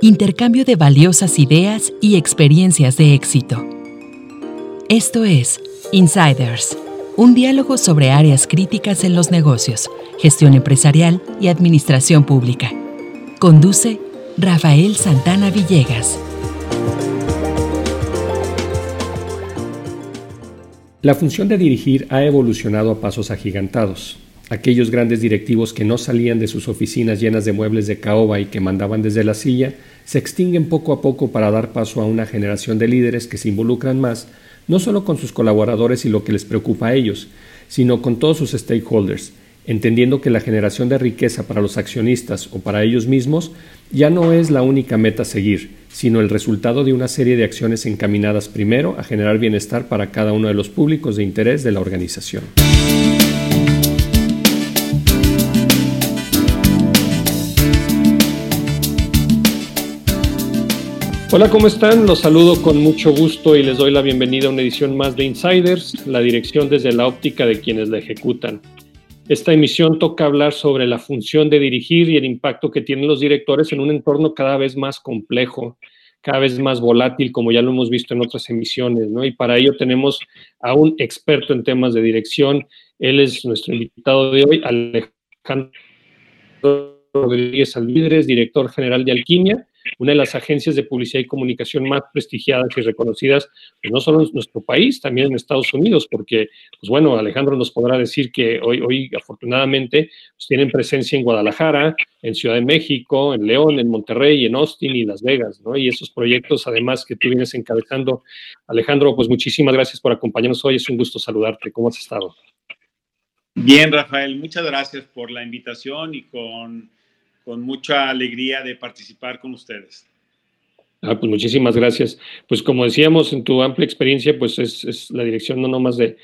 Intercambio de valiosas ideas y experiencias de éxito. Esto es Insiders, un diálogo sobre áreas críticas en los negocios, gestión empresarial y administración pública. Conduce Rafael Santana Villegas. La función de dirigir ha evolucionado a pasos agigantados. Aquellos grandes directivos que no salían de sus oficinas llenas de muebles de caoba y que mandaban desde la silla, se extinguen poco a poco para dar paso a una generación de líderes que se involucran más, no solo con sus colaboradores y lo que les preocupa a ellos, sino con todos sus stakeholders, entendiendo que la generación de riqueza para los accionistas o para ellos mismos ya no es la única meta a seguir, sino el resultado de una serie de acciones encaminadas primero a generar bienestar para cada uno de los públicos de interés de la organización. Hola, ¿cómo están? Los saludo con mucho gusto y les doy la bienvenida a una edición más de Insiders, la dirección desde la óptica de quienes la ejecutan. Esta emisión toca hablar sobre la función de dirigir y el impacto que tienen los directores en un entorno cada vez más complejo, cada vez más volátil, como ya lo hemos visto en otras emisiones, ¿no? Y para ello tenemos a un experto en temas de dirección. Él es nuestro invitado de hoy, Alejandro Rodríguez Alvidres, director general de Alquimia una de las agencias de publicidad y comunicación más prestigiadas y reconocidas, pues no solo en nuestro país, también en Estados Unidos, porque, pues bueno, Alejandro nos podrá decir que hoy, hoy afortunadamente, pues tienen presencia en Guadalajara, en Ciudad de México, en León, en Monterrey, en Austin y Las Vegas, ¿no? Y esos proyectos, además, que tú vienes encabezando. Alejandro, pues muchísimas gracias por acompañarnos hoy, es un gusto saludarte. ¿Cómo has estado? Bien, Rafael, muchas gracias por la invitación y con con mucha alegría de participar con ustedes. Ah, pues muchísimas gracias. Pues como decíamos, en tu amplia experiencia, pues es, la dirección no nomás de,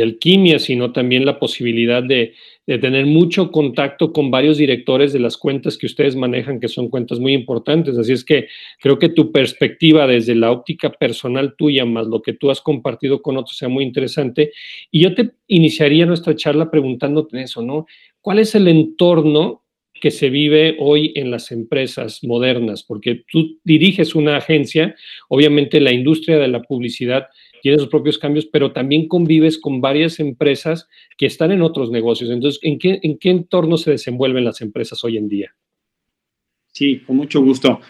alquimia, sino también la posibilidad de, tener mucho contacto con varios directores de las cuentas que ustedes manejan, que son cuentas muy importantes. Así es que creo que tu perspectiva desde la óptica personal tuya, más lo que tú has compartido con otros, sea muy interesante. Y yo te iniciaría nuestra charla preguntándote eso, ¿no? ¿Cuál es el entorno que se vive hoy en las empresas modernas? Porque tú diriges una agencia, obviamente la industria de la publicidad tiene sus propios cambios, pero también convives con varias empresas que están en otros negocios. Entonces, ¿en qué, en qué entorno se desenvuelven las empresas hoy en día? Sí, con mucho gusto.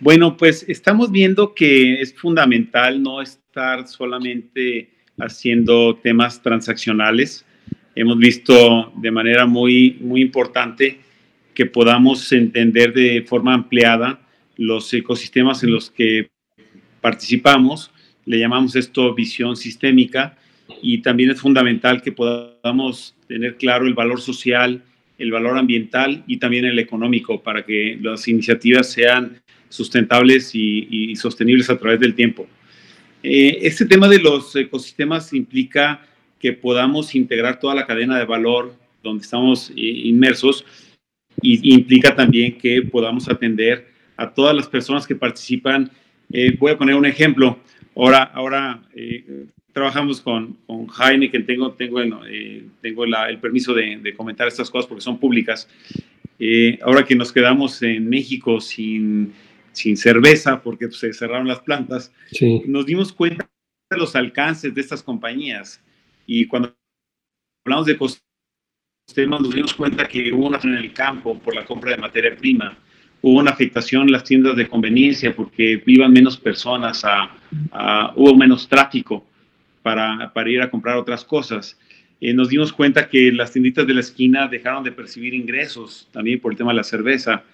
Bueno, pues estamos viendo que es fundamental no estar solamente haciendo temas transaccionales, hemos visto de manera muy, muy importante que podamos entender de forma ampliada los ecosistemas en los que participamos. Le llamamos esto visión sistémica y también es fundamental que podamos tener claro el valor social, el valor ambiental y también el económico para que las iniciativas sean sustentables y, sostenibles a través del tiempo. Eh, este tema de los ecosistemas implica que podamos integrar toda la cadena de valor donde estamos inmersos y implica también que podamos atender a todas las personas que participan. Eh, voy a poner un ejemplo. Ahora, ahora eh, trabajamos con, con que tengo, tengo, eh, tengo el permiso de, comentar estas cosas porque son públicas. ahora que nos quedamos en México sin, sin cerveza porque se cerraron las plantas, nos dimos cuenta de los alcances de estas compañías. Y cuando hablamos de ecosistemas, nos dimos cuenta que hubo una en el campo por la compra de materia prima, hubo una afectación en las tiendas de conveniencia porque iban menos personas, a, hubo menos tráfico para, para, ir a comprar otras cosas. Eh, nos dimos cuenta que las tienditas de la esquina dejaron de percibir ingresos también por el tema de la cerveza.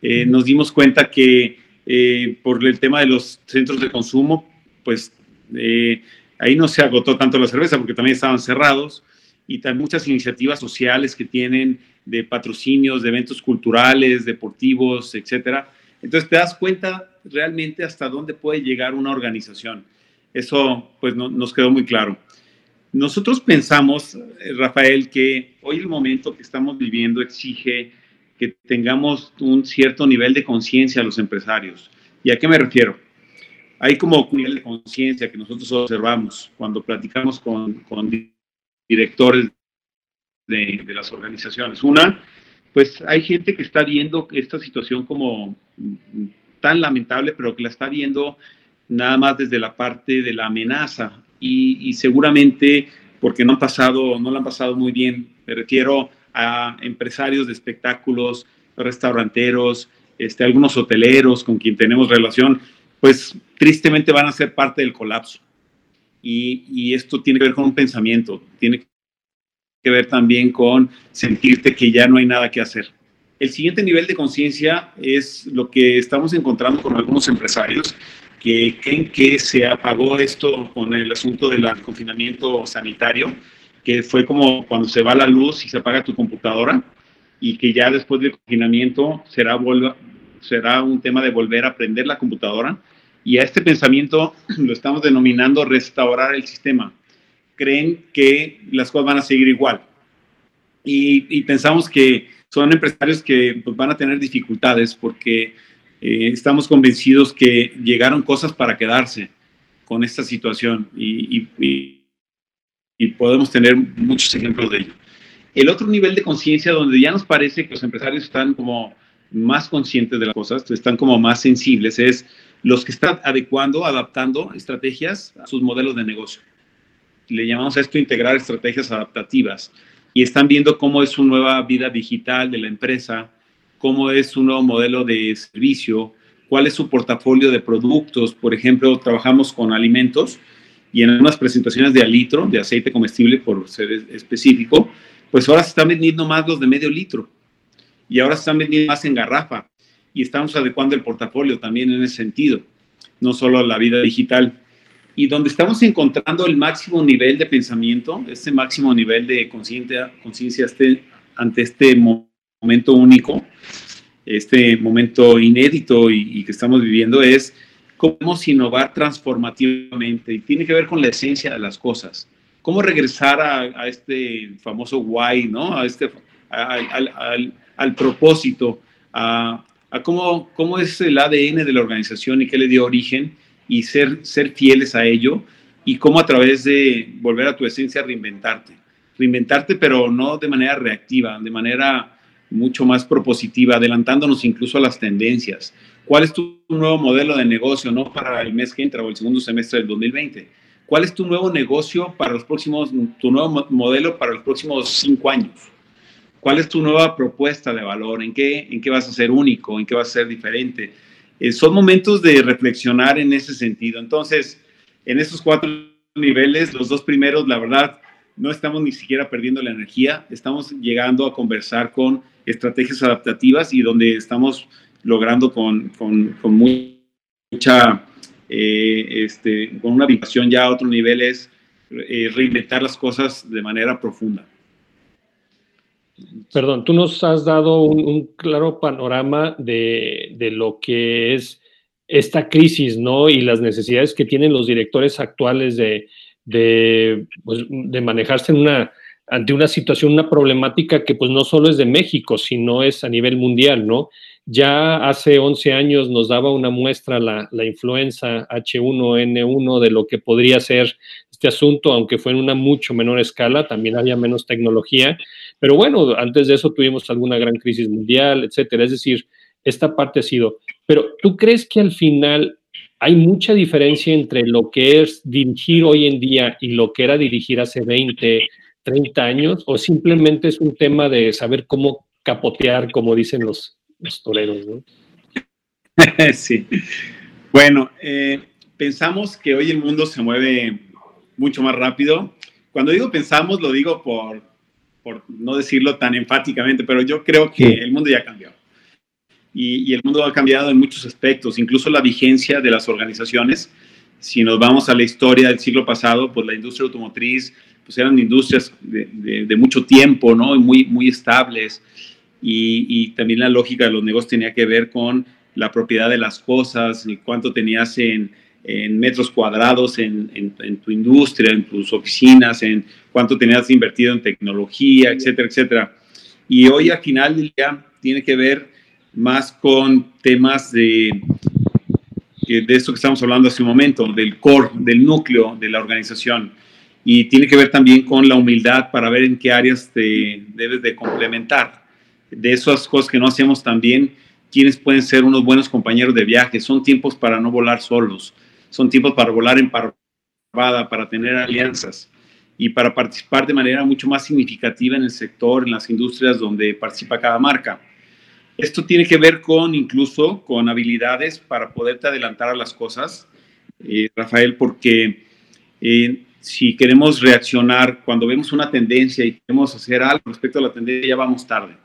Eh, nos dimos cuenta que eh, por el tema de los centros de consumo, pues Ahí no se agotó tanto la cerveza porque también estaban cerrados y también muchas iniciativas sociales que tienen de patrocinios, de eventos culturales, deportivos, etcétera. Entonces te das cuenta realmente hasta dónde puede llegar una organización. Eso pues nos quedó muy claro. Nosotros pensamos, eh, Rafael, que hoy el momento que estamos viviendo exige que tengamos un cierto nivel de conciencia a los empresarios. ¿Y a qué me refiero? Hay como un nivel de conciencia que nosotros observamos cuando platicamos con, con directores de, de, las organizaciones. Una, pues hay gente que está viendo esta situación como tan lamentable, pero que la está viendo nada más desde la parte de la amenaza y, y seguramente porque no han pasado, no la han pasado muy bien. Me refiero a empresarios de espectáculos, restauranteros, este, algunos hoteleros con quien tenemos relación, pues tristemente van a ser parte del colapso. Y, esto tiene que ver con un pensamiento, tiene que ver también con sentirte que ya no hay nada que hacer. El siguiente nivel de conciencia es lo que estamos encontrando con algunos empresarios que creen que se apagó esto con el asunto del confinamiento sanitario que fue como cuando se va la luz y se apaga tu computadora y que ya después del confinamiento será, será un tema de volver a aprender la computadora. Y a este pensamiento lo estamos denominando restaurar el sistema. Creen que las cosas van a seguir igual. Y, pensamos que son empresarios que pues, van a tener dificultades porque eh, estamos convencidos que llegaron cosas para quedarse con esta situación. y, y y podemos tener muchos ejemplos de ello. El otro nivel de conciencia donde ya nos parece que los empresarios están como más conscientes de las cosas, están como más sensibles, es los que están adecuando, adaptando estrategias a sus modelos de negocio. Le llamamos a esto integrar estrategias adaptativas y están viendo cómo es su nueva vida digital de la empresa, cómo es su nuevo modelo de servicio, cuál es su portafolio de productos. Por ejemplo, trabajamos con alimentos y en algunas presentaciones de alitro, de aceite comestible por ser específico, pues ahora se están vendiendo más los de medio litro y ahora se están vendiendo más en garrafa y estamos adecuando el portafolio también en ese sentido, no solo la vida digital. Y donde estamos encontrando el máximo nivel de pensamiento, este máximo nivel de conciencia este, ante este momento único, este momento inédito y, y que estamos viviendo es cómo innovar transformativamente y tiene que ver con la esencia de las cosas. Cómo regresar a, este famoso why, ¿no? A este, al, al, propósito, a, a, cómo, cómo es el ADN de la organización y qué le dio origen y ser, ser fieles a ello y cómo a través de volver a tu esencia reinventarte. Reinventarte, pero no de manera reactiva, de manera mucho más propositiva, adelantándonos incluso a las tendencias. ¿Cuál es tu nuevo modelo de negocio, no para el mes que entra o el segundo semestre del 2020? ¿Cuál es tu nuevo negocio para los próximos, tu nuevo modelo para los próximos cinco años? ¿Cuál es tu nueva propuesta de valor? ¿En qué, en qué vas a ser único? ¿En qué vas a ser diferente? Eh, son momentos de reflexionar en ese sentido. Entonces, en estos cuatro niveles, los dos primeros, la verdad, no estamos ni siquiera perdiendo la energía, estamos llegando a conversar con estrategias adaptativas y donde estamos logrando con, con, con mucha, eh, este, con una vibración ya a otro nivel es eh, reinventar las cosas de manera profunda. Perdón, tú nos has dado un, claro panorama de, de, lo que es esta crisis, ¿no? Y las necesidades que tienen los directores actuales de, de, pues, manejarse ante una situación, una problemática que pues no solo es de México, sino es a nivel mundial, ¿no? Ya hace 11 años nos daba una muestra la, la influenza H1N1 de lo que podría ser este asunto, aunque fue en una mucho menor escala, también había menos tecnología, pero bueno, antes de eso tuvimos alguna gran crisis mundial, etcétera. Es decir, esta parte ha sido. Pero ¿tú crees que al final hay mucha diferencia entre lo que es dirigir hoy en día y lo que era dirigir hace 20, 30 años? ¿O simplemente es un tema de saber cómo capotear, como dicen los, toreros, ¿no? sí. Bueno, eh, pensamos que hoy el mundo se mueve mucho más rápido. Cuando digo pensamos, lo digo por, por no decirlo tan enfáticamente, pero yo creo que el mundo ya cambió. Y, y, el mundo ha cambiado en muchos aspectos, incluso la vigencia de las organizaciones. Si nos vamos a la historia del siglo pasado, pues la industria automotriz pues eran industrias de, mucho tiempo, ¿no? Muy, muy estables. Y, también la lógica de los negocios tenía que ver con la propiedad de las cosas y cuánto tenías en, metros cuadrados en, en, tu industria, en tus oficinas, en cuánto tenías invertido en tecnología, etcétera, etcétera. Y hoy al final del día tiene que ver más con temas de, de esto que estamos hablando hace un momento, del core, del núcleo de la organización. Y tiene que ver también con la humildad para ver en qué áreas te debes de complementar. De esas cosas que no hacemos también, quiénes pueden ser unos buenos compañeros de viaje. Son tiempos para no volar solos. Son tiempos para volar en parvada, para tener alianzas y para participar de manera mucho más significativa en el sector, en las industrias donde participa cada marca. Esto tiene que ver con incluso con habilidades para poderte adelantar a las cosas, eh, Rafael, porque eh, si queremos reaccionar cuando vemos una tendencia y queremos hacer algo respecto a la tendencia, ya vamos tarde.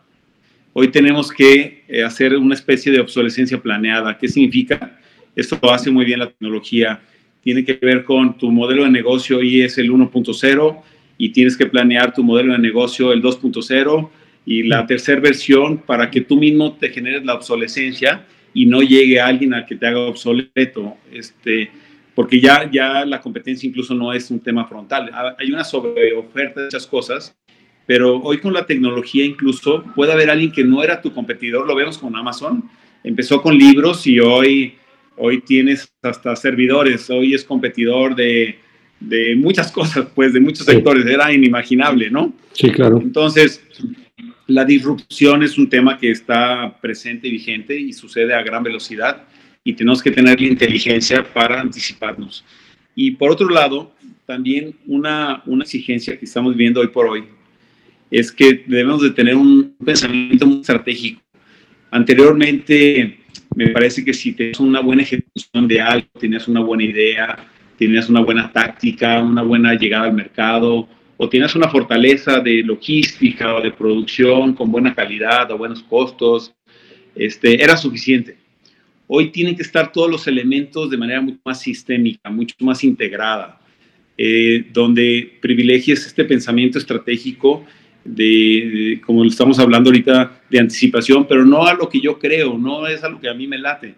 Hoy tenemos que eh, hacer una especie de obsolescencia planeada. ¿Qué significa? Esto lo hace muy bien la tecnología. Tiene que ver con tu modelo de negocio y es el 1.0 y tienes que planear tu modelo de negocio el 2.0 y la tercera versión para que tú mismo te generes la obsolescencia y no llegue alguien a que te haga obsoleto, este, porque ya, ya la competencia incluso no es un tema frontal. Hay una sobreoferta de esas cosas, pero hoy con la tecnología incluso puede haber alguien que no era tu competidor, lo vemos con Amazon, empezó con libros y hoy, hoy tienes hasta servidores, hoy es competidor de, de muchas cosas, pues de muchos sectores, era inimaginable, ¿no? Sí, claro. Entonces, la disrupción es un tema que está presente y vigente y sucede a gran velocidad y tenemos que tener la inteligencia para anticiparnos. Y por otro lado, también una, una exigencia que estamos viendo hoy por hoy es que debemos de tener un pensamiento muy estratégico. Anteriormente, me parece que si tienes una buena ejecución de algo, tienes una buena idea, tienes una buena táctica, una buena llegada al mercado, o tienes una fortaleza de logística o de producción con buena calidad o buenos costos, este, era suficiente. Hoy tienen que estar todos los elementos de manera mucho más sistémica, mucho más integrada, eh, donde privilegies este pensamiento estratégico de, como estamos hablando ahorita, de anticipación, pero no a lo que yo creo, no es a lo que a mí me late.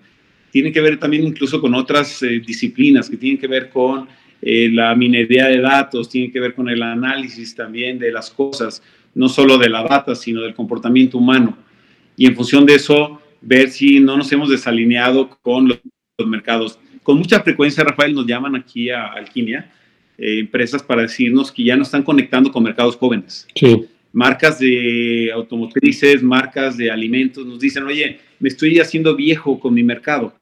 Tiene que ver también incluso con otras eh, disciplinas que tienen que ver con eh, la minería de datos, tiene que ver con el análisis también de las cosas, no solo de la data, sino del comportamiento humano. Y en función de eso, ver si no nos hemos desalineado con los, mercados. Con mucha frecuencia, Rafael, nos llaman aquí a Alquimia, eh, empresas para decirnos que ya no están conectando con mercados jóvenes. Sí. Marcas de automotrices, marcas de alimentos, nos dicen, oye, me estoy haciendo viejo con mi mercado.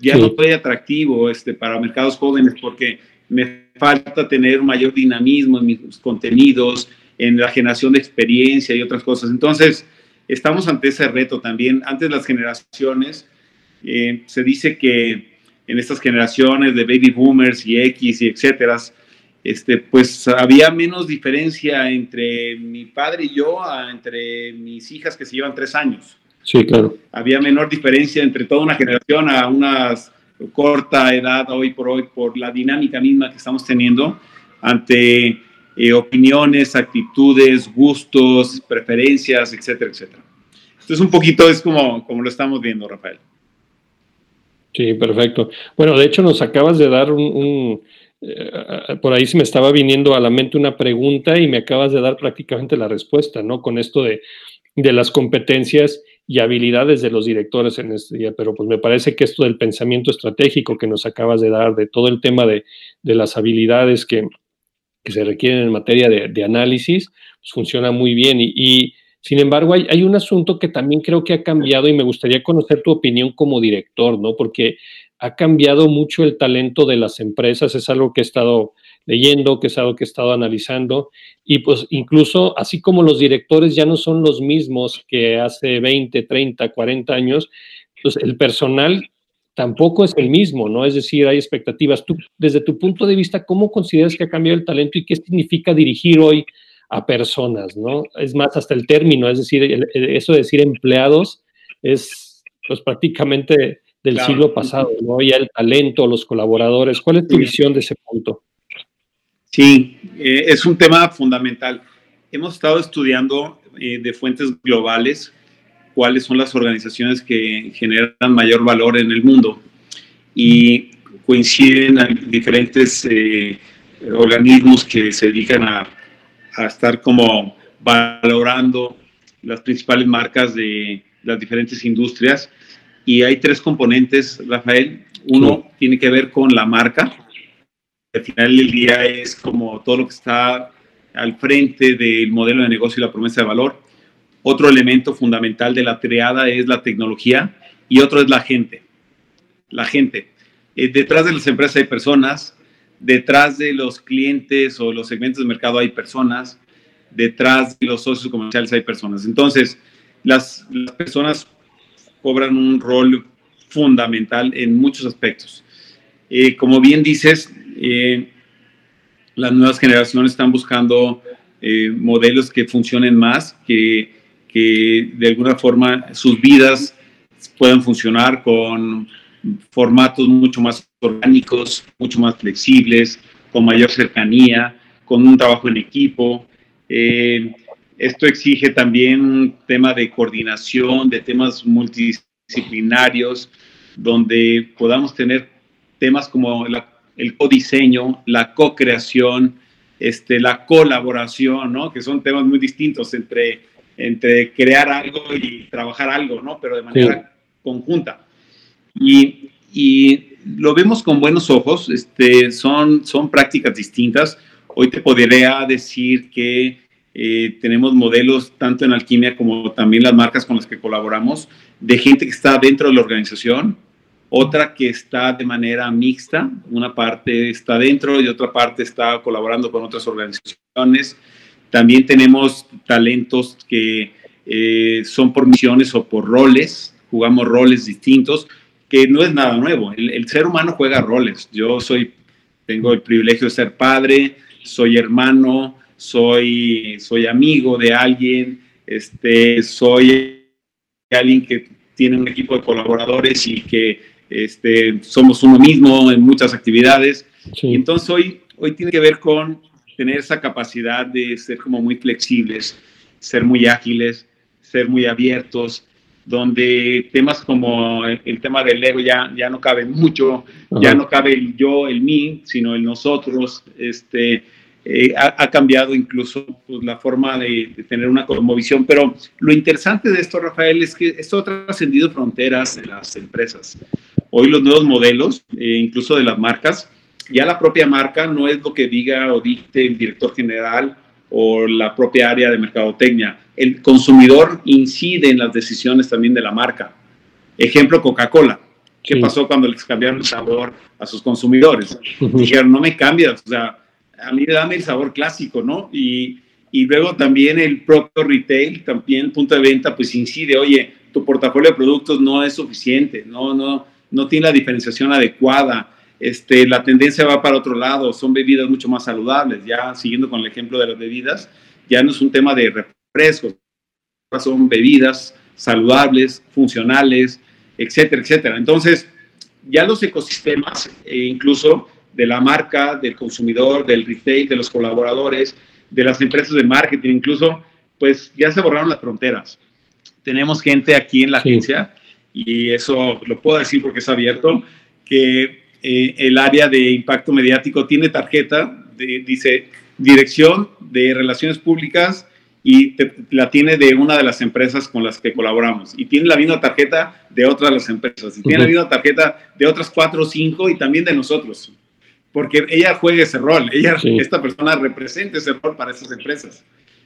Ya no estoy atractivo este, para mercados jóvenes porque me falta tener un mayor dinamismo en mis contenidos, en la generación de experiencia y otras cosas. Entonces, estamos ante ese reto también. Antes las generaciones, eh, se dice que en estas generaciones de baby boomers y X y etcétera, este, pues había menos diferencia entre mi padre y yo, entre mis hijas que se llevan tres años. Sí, claro. Había menor diferencia entre toda una generación a unas corta edad hoy por hoy por la dinámica misma que estamos teniendo ante eh, opiniones, actitudes, gustos, preferencias, etcétera, etcétera. Entonces un poquito es como, como lo estamos viendo, Rafael. Sí, perfecto. Bueno, de hecho nos acabas de dar un, eh, por ahí se me estaba viniendo a la mente una pregunta y me acabas de dar prácticamente la respuesta, ¿no? Con esto de, de las competencias y habilidades de los directores en este día, pero pues me parece que esto del pensamiento estratégico que nos acabas de dar, de todo el tema de, las habilidades que, se requieren en materia de, análisis, pues funciona muy bien. Y, sin embargo, hay, hay, un asunto que también creo que ha cambiado y me gustaría conocer tu opinión como director, ¿no? Porque ha cambiado mucho el talento de las empresas, es algo que he estado leyendo, que es algo que he estado analizando, y pues incluso así como los directores ya no son los mismos que hace 20, 30, 40 años, pues el personal tampoco es el mismo, ¿no? Es decir, hay expectativas. Tú, desde tu punto de vista, ¿cómo consideras que ha cambiado el talento y qué significa dirigir hoy a personas, ¿no? Es más, hasta el término, es decir, eso de decir empleados es pues prácticamente del siglo pasado, ¿no? Ya el talento, los colaboradores. ¿Cuál es tu visión de ese punto? Sí, eh, es un tema fundamental. Hemos estado estudiando eh, de fuentes globales cuáles son las organizaciones que generan mayor valor en el mundo y coinciden diferentes eh, organismos que se dedican a, a, estar como valorando las principales marcas de las diferentes industrias y hay tres componentes, Rafael. Uno tiene que ver con la marca. Al final del día es como todo lo que está al frente del modelo de negocio y la promesa de valor. Otro elemento fundamental de la triada es la tecnología y otro es la gente. La gente. Eh, detrás de las empresas hay personas, detrás de los clientes o los segmentos de mercado hay personas, detrás de los socios comerciales hay personas. Entonces, las, las personas cobran un rol fundamental en muchos aspectos. Eh, como bien dices, eh, las nuevas generaciones están buscando eh, modelos que funcionen más, que, que de alguna forma sus vidas puedan funcionar con formatos mucho más orgánicos, mucho más flexibles, con mayor cercanía, con un trabajo en equipo. Esto exige también un tema de coordinación, de temas multidisciplinarios, donde podamos tener temas como el codiseño, la co-creación, este, la colaboración, ¿no? que son temas muy distintos entre, entre crear algo y trabajar algo, ¿no? pero de manera conjunta. Y, y, lo vemos con buenos ojos, este, son, son prácticas distintas. Hoy te podría decir que eh, tenemos modelos tanto en alquimia como también las marcas con las que colaboramos, de gente que está dentro de la organización, otra que está de manera mixta, una parte está dentro y otra parte está colaborando con otras organizaciones. También tenemos talentos que eh, son por misiones o por roles, jugamos roles distintos, que no es nada nuevo. El, el ser humano juega roles. Yo soy, tengo el privilegio de ser padre, soy hermano, soy, soy amigo de alguien, este, soy alguien que tiene un equipo de colaboradores y que este, somos uno mismo en muchas actividades. Y entonces hoy, hoy tiene que ver con tener esa capacidad de ser como muy flexibles, ser muy ágiles, ser muy abiertos, donde temas como el, tema del ego ya, ya no caben mucho, ya no cabe el yo, el mí, sino el nosotros, este, eh, ha, cambiado incluso pues, la forma de, tener una visión. Pero lo interesante de esto, Rafael, es que esto ha trascendido fronteras en las empresas. Hoy los nuevos modelos, eh, incluso de las marcas, ya la propia marca no es lo que diga o dicte el director general o la propia área de mercadotecnia. El consumidor incide en las decisiones también de la marca. Ejemplo, Coca-Cola. ¿Qué pasó cuando les cambiaron el sabor a sus consumidores? Dijeron, no me cambias, o sea, a mí dame el sabor clásico, ¿no? Y, y luego también el propio retail, también punto de venta, pues incide, oye, tu portafolio de productos no es suficiente, no, no, no tiene la diferenciación adecuada, este, la tendencia va para otro lado, son bebidas mucho más saludables, ya siguiendo con el ejemplo de las bebidas, ya no es un tema de refrescos, son bebidas saludables, funcionales, etcétera, etcétera. Entonces, ya los ecosistemas, e incluso de la marca, del consumidor, del retail, de los colaboradores, de las empresas de marketing, incluso, pues ya se borraron las fronteras. Tenemos gente aquí en la agencia, y eso lo puedo decir porque es abierto, que eh, el área de impacto mediático tiene tarjeta, dice Dirección de Relaciones Públicas, y la tiene de una de las empresas con las que colaboramos. Y tiene la misma tarjeta de otras de las empresas. Y tiene la misma tarjeta de otras cuatro o cinco y también de nosotros porque ella juega ese rol, ella, esta persona representa ese rol para esas empresas.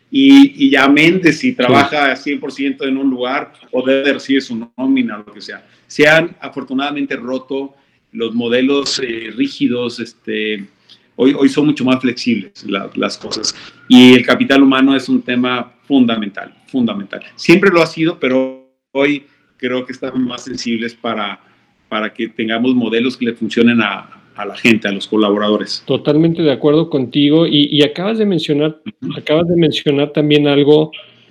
Y, y amén de si trabaja 100% en un lugar o debe recibir su nómina, lo que sea. Se han afortunadamente roto los modelos eh, rígidos, este, hoy, hoy son mucho más flexibles las cosas. Y el capital humano es un tema fundamental, fundamental. Siempre lo ha sido, pero hoy creo que están más sensibles para, para que tengamos modelos que le funcionen a, a la gente, a los colaboradores. Totalmente de acuerdo contigo y, acabas de mencionar, acabas de mencionar también algo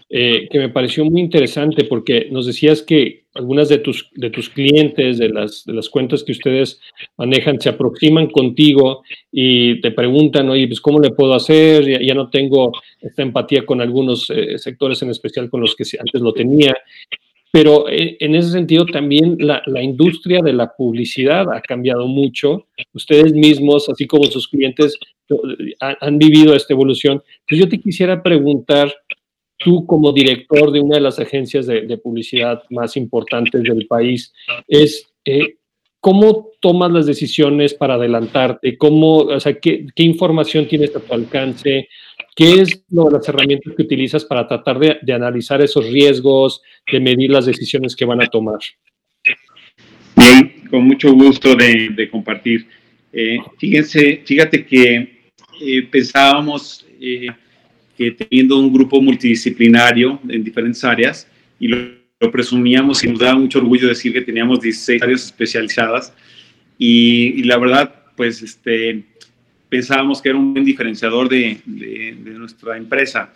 eh, que me pareció muy interesante porque nos decías que algunas de tus, de tus clientes, de las, de las cuentas que ustedes manejan, se aproximan contigo y te preguntan, oye, pues ¿cómo le puedo hacer? Ya, no tengo esta empatía con algunos eh, sectores en especial con los que antes lo tenía. Pero eh, en ese sentido también la, la, industria de la publicidad ha cambiado mucho. Ustedes mismos, así como sus clientes, han, han vivido esta evolución. Entonces yo te quisiera preguntar, tú como director de una de las agencias de, publicidad más importantes del país, es eh, cómo tomas las decisiones para adelantarte, cómo, o sea, qué, información tienes a tu alcance, qué es lo, las herramientas que utilizas para tratar de, analizar esos riesgos, de medir las decisiones que van a tomar. Bien, con mucho gusto de, compartir. Eh, fíjense, fíjate que eh, pensábamos que teniendo un grupo multidisciplinario en diferentes áreas, y lo, presumíamos y nos daba mucho orgullo decir que teníamos 16 áreas especializadas, y, la verdad, pues este, pensábamos que era un buen diferenciador de, nuestra empresa.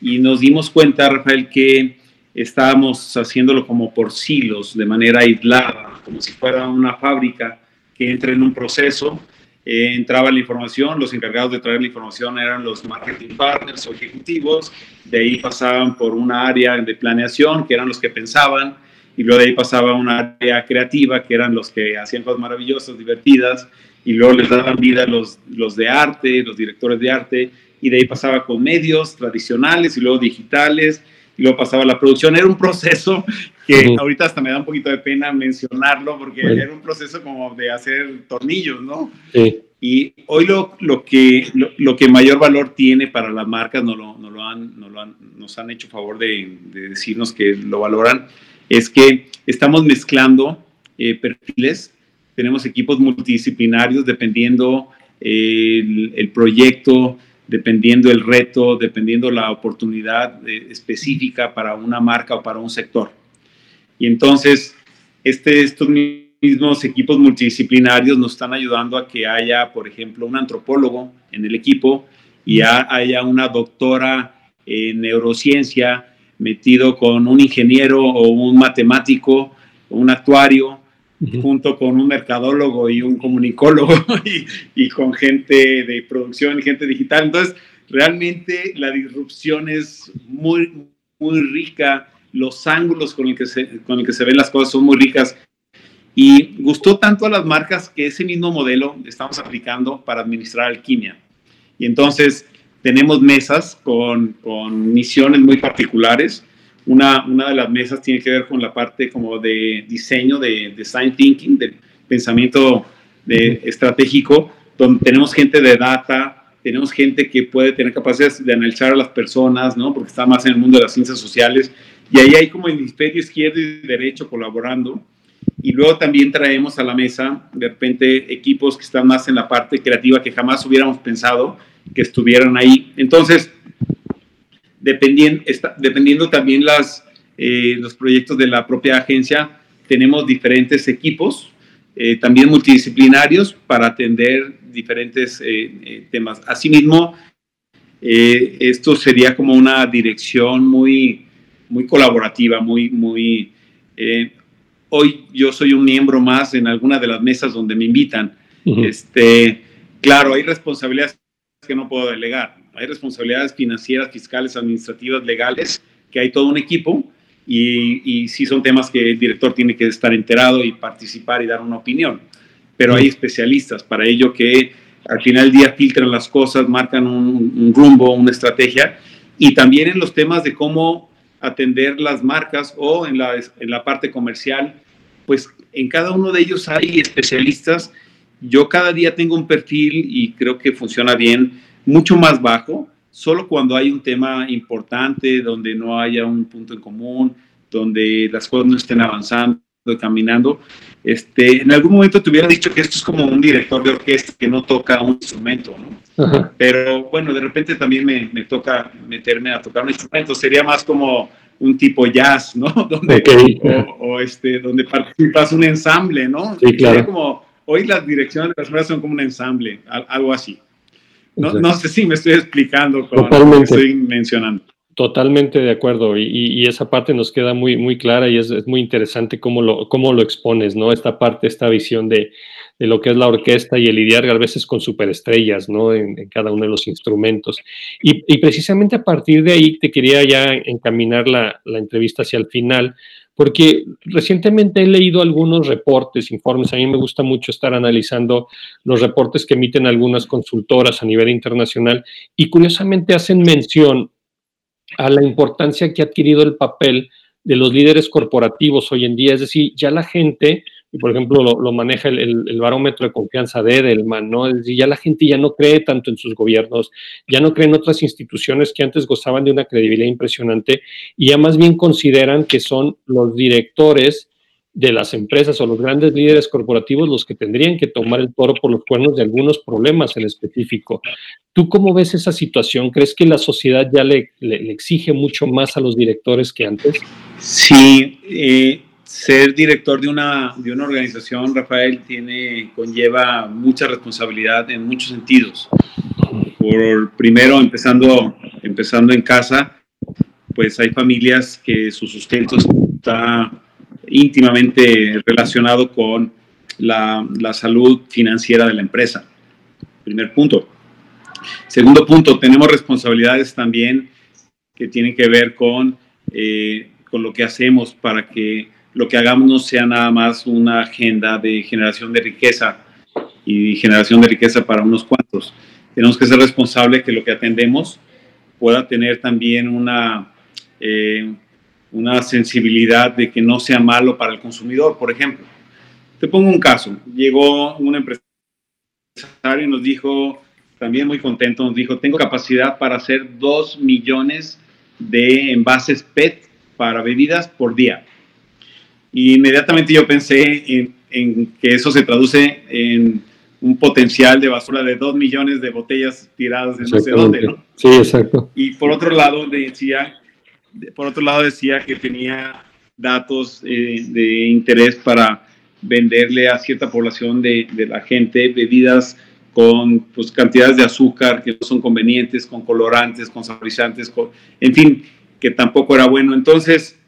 Y nos dimos cuenta, Rafael, que estábamos haciéndolo como por silos, de manera aislada, como si fuera una fábrica que entra en un proceso eh, entraba la información, los encargados de traer la información eran los marketing partners o ejecutivos, de ahí pasaban por una área de planeación, que eran los que pensaban, y luego de ahí pasaba una área creativa, que eran los que hacían cosas maravillosas, divertidas, y luego les daban vida los, los de arte, los directores de arte, y de ahí pasaba con medios tradicionales y luego digitales, y luego pasaba la producción. Era un proceso que ahorita hasta me da un poquito de pena mencionarlo porque era un proceso como de hacer tornillos, ¿no? Sí. Y hoy lo, lo que, lo, que mayor valor tiene para las marcas, no lo, no lo han, no lo han, nos han hecho favor de, de, decirnos que lo valoran, es que estamos mezclando eh, perfiles, tenemos equipos multidisciplinarios dependiendo eh, el, el proyecto, dependiendo el reto, dependiendo la oportunidad eh, específica para una marca o para un sector. Y entonces, este, estos mismos equipos multidisciplinarios nos están ayudando a que haya, por ejemplo, un antropólogo en el equipo y haya una doctora en neurociencia metido con un ingeniero o un matemático o un actuario junto con un mercadólogo y un comunicólogo y, con gente de producción y gente digital. Entonces, realmente la disrupción es muy, muy rica, los ángulos con el, que se, con el que se ven las cosas son muy ricas. Y gustó tanto a las marcas que ese mismo modelo estamos aplicando para administrar alquimia. Y entonces tenemos mesas con, con misiones muy particulares una, una de las mesas tiene que ver con la parte como de diseño, de design thinking, de pensamiento de, estratégico, donde tenemos gente de data, tenemos gente que puede tener capacidad de analizar a las personas, ¿no? Porque está más en el mundo de las ciencias sociales. Y ahí hay como hemisferio izquierdo y derecho colaborando. Y luego también traemos a la mesa, de repente, equipos que están más en la parte creativa que jamás hubiéramos pensado que estuvieran ahí. Entonces, dependiendo, dependiendo también las, eh, los proyectos de la propia agencia, tenemos diferentes equipos, eh, también multidisciplinarios, para atender diferentes eh, temas. Asimismo, esto sería como una dirección muy, muy colaborativa, muy, muy... hoy yo soy un miembro más en alguna de las mesas donde me invitan. este, claro, hay responsabilidades que no puedo delegar hay responsabilidades financieras, fiscales, administrativas, legales, que hay todo un equipo y, y sí son temas que el director tiene que estar enterado y participar y dar una opinión. Pero hay especialistas para ello que al final del día filtran las cosas, marcan un, rumbo, una estrategia y también en los temas de cómo atender las marcas o en la, en la parte comercial, pues en cada uno de ellos hay especialistas. Yo cada día tengo un perfil y creo que funciona bien mucho más bajo, solo cuando hay un tema importante, donde no haya un punto en común, donde las cosas no estén avanzando, caminando. Este, en algún momento te hubiera dicho que esto es como un director de orquesta que no toca un instrumento, ¿no? Pero bueno, de repente también me, me, toca meterme a tocar un instrumento. Sería más como un tipo jazz, ¿no? Donde, o, este, donde participas un ensamble, ¿no? Sí, claro. como, hoy las direcciones de las personas son como un ensamble, algo así. No, no sé si me estoy explicando con lo que estoy mencionando. Totalmente de acuerdo y, esa parte nos queda muy, muy clara y es, muy interesante cómo lo, cómo lo expones, ¿no? Esta parte, esta visión de, lo que es la orquesta y el lidiar a veces con superestrellas, ¿no? En, cada uno de los instrumentos. Y, precisamente a partir de ahí te quería ya encaminar la, la entrevista hacia el final, porque recientemente he leído algunos reportes, informes, a mí me gusta mucho estar analizando los reportes que emiten algunas consultoras a nivel internacional y curiosamente hacen mención a la importancia que ha adquirido el papel de los líderes corporativos hoy en día. Es decir, ya la gente, y por ejemplo lo, maneja el, barómetro de confianza de Edelman, ¿no? Es decir, ya la gente ya no cree tanto en sus gobiernos, ya no cree en otras instituciones que antes gozaban de una credibilidad impresionante y ya más bien consideran que son los directores de las empresas o los grandes líderes corporativos los que tendrían que tomar el toro por los cuernos de algunos problemas en específico. ¿Tú cómo ves esa situación? ¿Crees que la sociedad ya le, exige mucho más a los directores que antes? Sí, eh, ser director de una, de una organización, Rafael, tiene, conlleva mucha responsabilidad en muchos sentidos. Por primero, empezando, empezando en casa, pues hay familias que su sustento está íntimamente relacionado con la, salud financiera de la empresa. Primer punto. Segundo punto, tenemos responsabilidades también que tienen que ver con, eh, con lo que hacemos para que lo que hagamos no sea nada más una agenda de generación de riqueza y generación de riqueza para unos cuantos. Tenemos que ser responsables que lo que atendemos pueda tener también una, eh, una sensibilidad de que no sea malo para el consumidor. Por ejemplo, te pongo un caso. Llegó un empresario y nos dijo, también muy contento, nos dijo, tengo capacidad para hacer dos millones de envases PET para bebidas por día. Y inmediatamente yo pensé en, que eso se traduce en un potencial de basura de dos millones de botellas tiradas de no sé dónde, ¿no? Sí, exacto. Y por otro lado decía por otro lado decía que tenía datos eh, de interés para venderle a cierta población de, la gente bebidas con pues, cantidades de azúcar que no son convenientes, con colorantes, con saborizantes, en fin, que tampoco era bueno. Entonces,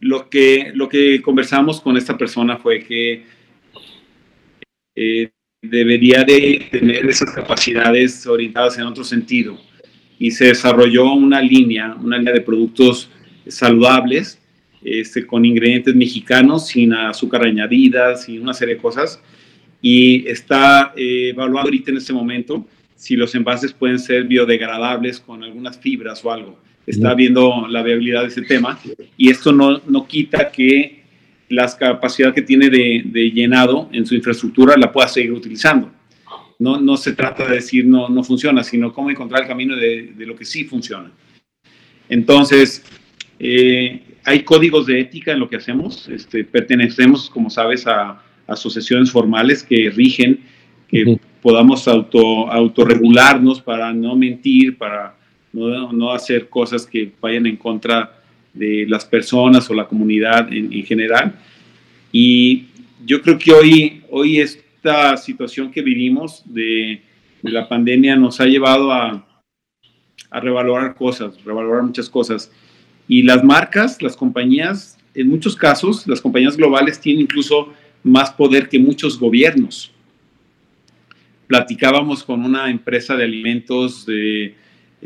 lo que, lo que conversamos con esta persona fue que eh, debería de tener esas capacidades orientadas en otro sentido y se desarrolló una línea, una línea de productos saludables este, con ingredientes mexicanos, sin azúcar añadida, sin una serie de cosas. Y está eh, evaluando ahorita en este momento si los envases pueden ser biodegradables con algunas fibras o algo. Está viendo la viabilidad de ese tema y esto no, no quita que la capacidad que tiene de, de llenado en su infraestructura la pueda seguir utilizando no, no se trata de decir no, no funciona, sino cómo encontrar el camino de, de lo que sí funciona. Entonces, eh, hay códigos de ética en lo que hacemos. Este, pertenecemos, como sabes, a, asociaciones formales que rigen, que podamos auto, autorregularnos para no mentir, para no, hacer cosas que vayan en contra de las personas o la comunidad en, en general. Y yo creo que hoy, hoy es esta situación que vivimos de, la pandemia nos ha llevado a, a revalorar cosas, revalorar muchas cosas. Y las marcas, las compañías, en muchos casos, las compañías globales tienen incluso más poder que muchos gobiernos. Platicábamos con una empresa de alimentos de,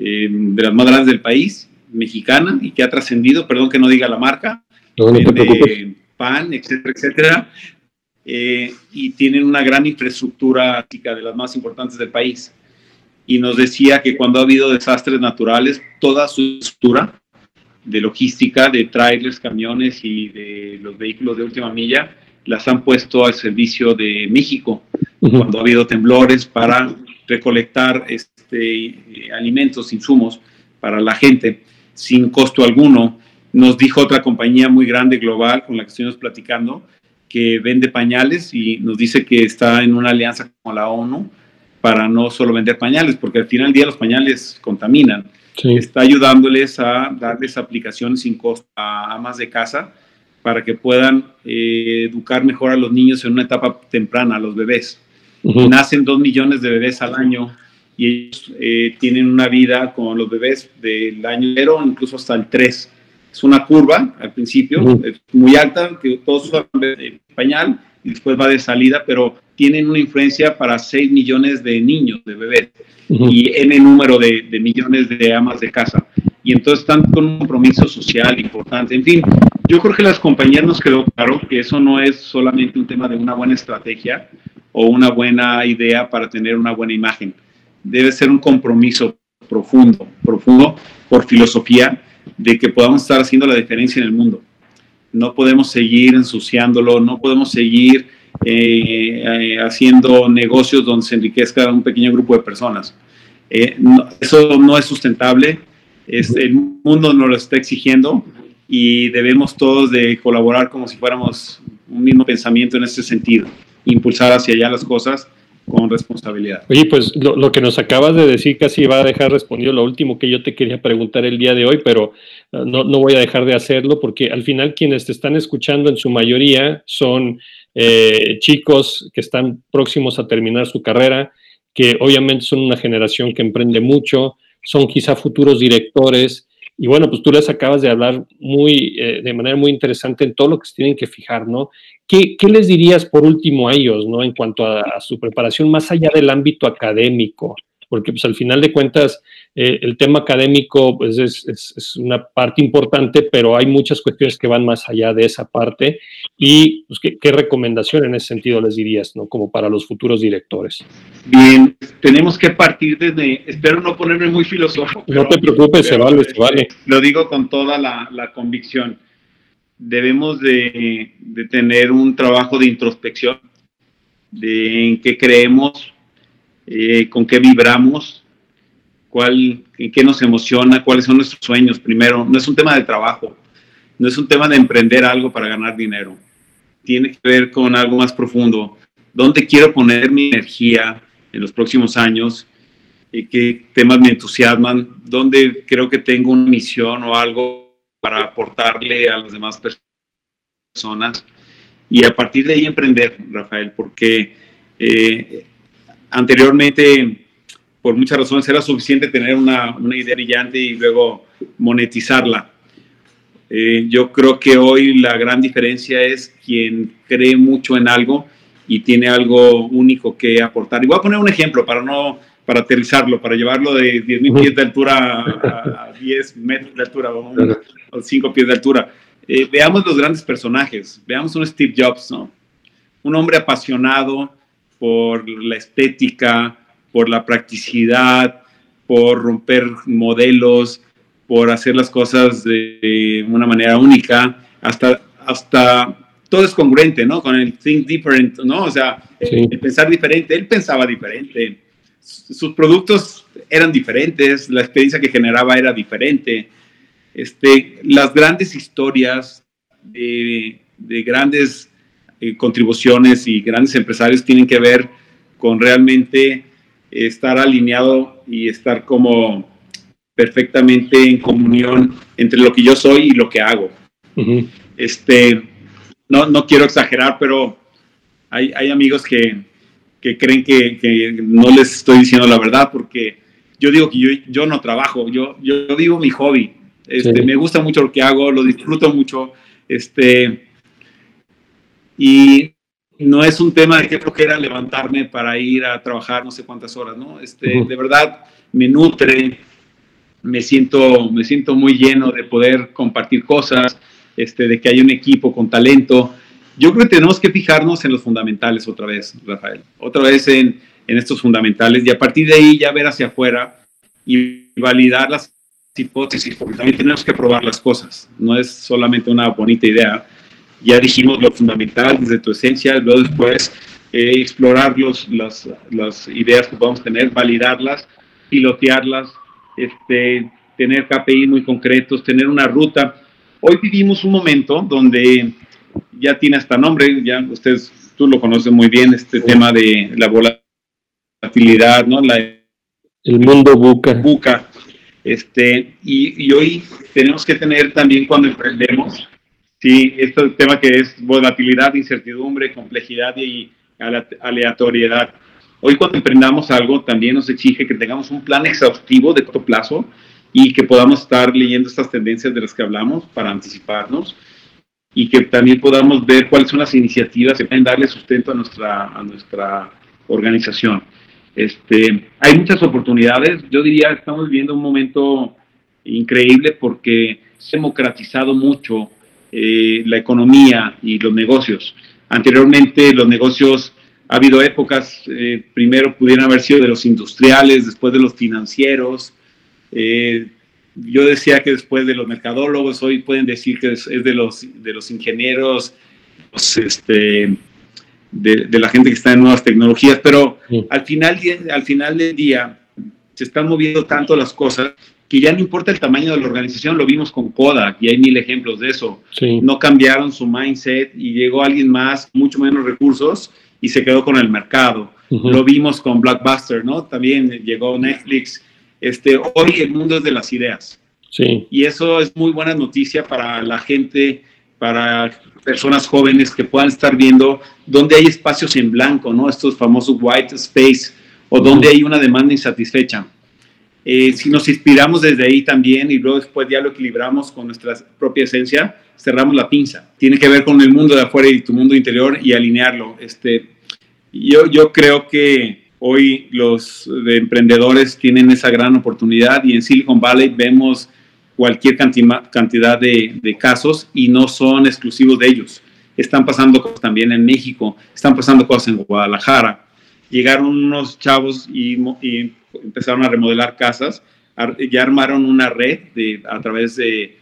eh, de las más grandes del país, mexicana, y que ha trascendido, perdón que no diga la marca, de pan, etcétera, etcétera, eh, y tienen una gran infraestructura de las más importantes del país. Y nos decía que cuando ha habido desastres naturales, toda su estructura de logística, de trailers, camiones y de los vehículos de última milla, las han puesto al servicio de México. Cuando ha habido temblores para recolectar este, alimentos, insumos para la gente sin costo alguno. Nos dijo otra compañía muy grande global con la que estuvimos platicando que vende pañales y nos dice que está en una alianza con la ONU para no solo vender pañales, porque al final del día los pañales contaminan. Está ayudándoles a darles aplicaciones sin costo a amas de casa para que puedan eh, educar mejor a los niños en una etapa temprana, a los bebés. Nacen dos millones de bebés al año y ellos eh, tienen una vida con los bebés del año cero incluso hasta el 3. Es una curva al principio, es muy alta, que todos usan pañal y después va de salida, pero tienen una influencia para 6 millones de niños, de bebés, y N número de, de, millones de amas de casa. Y entonces están con un compromiso social importante. En fin, yo creo que las compañías nos quedó claro que eso no es solamente un tema de una buena estrategia o una buena idea para tener una buena imagen. Debe ser un compromiso profundo, profundo por filosofía de que podamos estar haciendo la diferencia en el mundo. No podemos seguir ensuciándolo, no podemos seguir eh, eh, haciendo negocios donde se enriquezca un pequeño grupo de personas. Eh, eso no es sustentable, el mundo nos lo está exigiendo y debemos todos de colaborar como si fuéramos un mismo pensamiento en este sentido, impulsar hacia allá las cosas con responsabilidad. Oye, pues lo, que nos acabas de decir casi va a dejar respondido lo último que yo te quería preguntar el día de hoy, pero uh, no, no voy a dejar de hacerlo porque al final quienes te están escuchando en su mayoría son eh, chicos que están próximos a terminar su carrera, que obviamente son una generación que emprende mucho, son quizá futuros directores, y bueno, pues tú les acabas de hablar muy, eh, de manera muy interesante en todo lo que se tienen que fijar, ¿no? ¿Qué, ¿Qué, les dirías por último a ellos, ¿no? En cuanto a, a, su preparación más allá del ámbito académico, porque pues al final de cuentas eh, el tema académico pues es, es, es, una parte importante, pero hay muchas cuestiones que van más allá de esa parte. Y pues, ¿qué, ¿qué, recomendación en ese sentido les dirías, ¿no? Como para los futuros directores. Bien, tenemos que partir desde, espero no ponerme muy filosófico. No te preocupes, pero, se vale, se vale. Lo digo con toda la, la convicción. Debemos de, de tener un trabajo de introspección, de en qué creemos, eh, con qué vibramos, cuál, qué nos emociona, cuáles son nuestros sueños primero. No es un tema de trabajo, no es un tema de emprender algo para ganar dinero. Tiene que ver con algo más profundo. ¿Dónde quiero poner mi energía en los próximos años? ¿Y qué temas me entusiasman? ¿Dónde creo que tengo una misión o algo para aportarle a las demás personas? Y a partir de ahí emprender, Rafael, porque eh, anteriormente, por muchas razones, era suficiente tener una, una idea brillante y luego monetizarla. Eh, yo creo que hoy la gran diferencia es quien cree mucho en algo y tiene algo único que aportar. Y voy a poner un ejemplo para no para aterrizarlo, para llevarlo de 10.000 pies de altura a, a 10 metros de altura o, o 5 pies de altura. Eh, veamos los grandes personajes, veamos un Steve Jobs, ¿no? Un hombre apasionado, por la estética, por la practicidad, por romper modelos, por hacer las cosas de una manera única, hasta, hasta todo es congruente, ¿no? Con el think different, ¿no? O sea, sí. el pensar diferente, él pensaba diferente, sus productos eran diferentes, la experiencia que generaba era diferente. Este, las grandes historias de, de grandes eh, contribuciones y grandes empresarios tienen que ver con realmente estar alineado y estar como perfectamente en comunión entre lo que yo soy y lo que hago. Uh -huh. Este, no, no quiero exagerar, pero hay, hay amigos que, que creen que, que, no les estoy diciendo la verdad porque yo digo que yo, yo no trabajo, yo, yo vivo mi hobby. Este, sí. Me gusta mucho lo que hago, lo disfruto mucho. Este, y no es un tema de qué flojera levantarme para ir a trabajar no sé cuántas horas, ¿no? Este, uh -huh. De verdad me nutre, me siento, me siento muy lleno de poder compartir cosas, este, de que hay un equipo con talento. Yo creo que tenemos que fijarnos en los fundamentales otra vez, Rafael, otra vez en, en estos fundamentales y a partir de ahí ya ver hacia afuera y validar las hipótesis, porque también tenemos que probar las cosas, no es solamente una bonita idea ya dijimos lo fundamental desde tu esencia, luego después eh, explorar los, las, las, ideas que podemos tener, validarlas, pilotearlas, este, tener KPI muy concretos, tener una ruta. Hoy vivimos un momento donde ya tiene hasta nombre, ya ustedes, tú lo conoces muy bien, este tema de la volatilidad, ¿no? La, el mundo buca. Buca. Este, y, hoy tenemos que tener también cuando emprendemos, Sí, este tema que es volatilidad, incertidumbre, complejidad y aleatoriedad. Hoy cuando emprendamos algo también nos exige que tengamos un plan exhaustivo de corto plazo y que podamos estar leyendo estas tendencias de las que hablamos para anticiparnos y que también podamos ver cuáles son las iniciativas que pueden darle sustento a nuestra, a nuestra organización. Este, hay muchas oportunidades, yo diría estamos viviendo un momento increíble porque se ha democratizado mucho eh, la economía y los negocios. Anteriormente los negocios, ha habido épocas, eh, primero pudieran haber sido de los industriales, después de los financieros. Eh, yo decía que después de los mercadólogos, hoy pueden decir que es, de, los, de los ingenieros, este, de, la gente que está en nuevas tecnologías, pero al, final, al final del día se están moviendo tanto las cosas que ya no importa el tamaño de la organización, lo vimos con Kodak y hay mil ejemplos de eso. No cambiaron su mindset y llegó alguien más, mucho menos recursos y se quedó con el mercado. Lo vimos con Blockbuster, ¿no? También llegó Netflix. Este, hoy el mundo es de las ideas. Sí. Y eso es muy buena noticia para la gente, para personas jóvenes que puedan estar viendo dónde hay espacios en blanco, ¿no? Estos famosos white space o donde hay una demanda insatisfecha. Eh, si nos inspiramos desde ahí también y luego después ya lo equilibramos con nuestra propia esencia, cerramos la pinza. Tiene que ver con el mundo de afuera y tu mundo interior y alinearlo. Este, yo, yo creo que hoy los emprendedores tienen esa gran oportunidad y en Silicon Valley vemos cualquier cantidad de, de casos y no son exclusivos de ellos. Están pasando cosas también en México, están pasando cosas en Guadalajara. Llegaron unos chavos y, y empezaron a remodelar casas, ya armaron una red de, a través de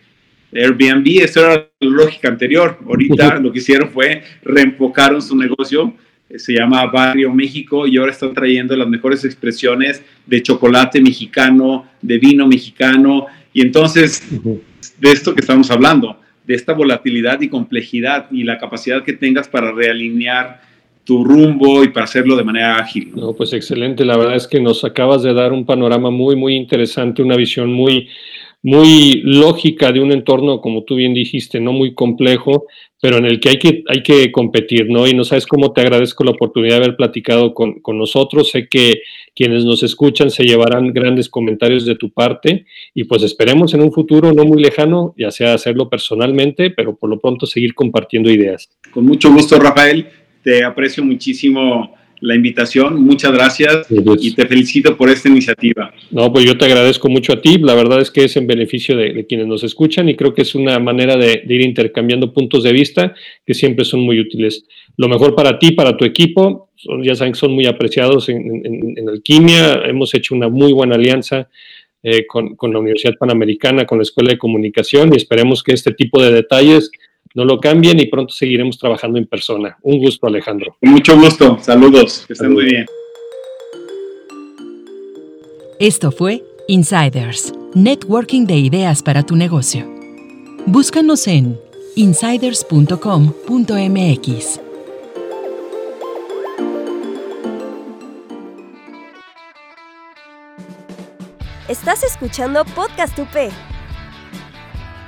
Airbnb, eso era la lógica anterior. Ahorita lo que hicieron fue reenfocaron su negocio, eh, se llama Barrio México y ahora están trayendo las mejores expresiones de chocolate mexicano, de vino mexicano y entonces de esto que estamos hablando, de esta volatilidad y complejidad y la capacidad que tengas para realinear tu rumbo y para hacerlo de manera ágil. ¿no? pues excelente, la verdad es que nos acabas de dar un panorama muy, muy interesante, una visión muy, muy lógica de un entorno, como tú bien dijiste, no muy complejo, pero en el que hay que, hay que competir, ¿no? Y no sabes cómo te agradezco la oportunidad de haber platicado con, con nosotros. Sé que quienes nos escuchan se llevarán grandes comentarios de tu parte y pues esperemos en un futuro no muy lejano, ya sea hacerlo personalmente, pero por lo pronto seguir compartiendo ideas. Con mucho gusto, Rafael te aprecio muchísimo la invitación, muchas gracias pues. y te felicito por esta iniciativa. No, pues yo te agradezco mucho a ti, la verdad es que es en beneficio de, quienes nos escuchan y creo que es una manera de, ir intercambiando puntos de vista que siempre son muy útiles. Lo mejor para ti, para tu equipo, ya saben que son muy apreciados en, en, Alquimia, hemos hecho una muy buena alianza eh, con, con la Universidad Panamericana, con la Escuela de Comunicación y esperemos que este tipo de detalles no lo cambien y pronto seguiremos trabajando en persona. Un gusto, Alejandro. mucho gusto. Saludos. Que estén muy bien. Esto fue Insiders, Networking de Ideas para tu negocio. Búscanos en insiders.com.mx. Estás escuchando Podcast UP.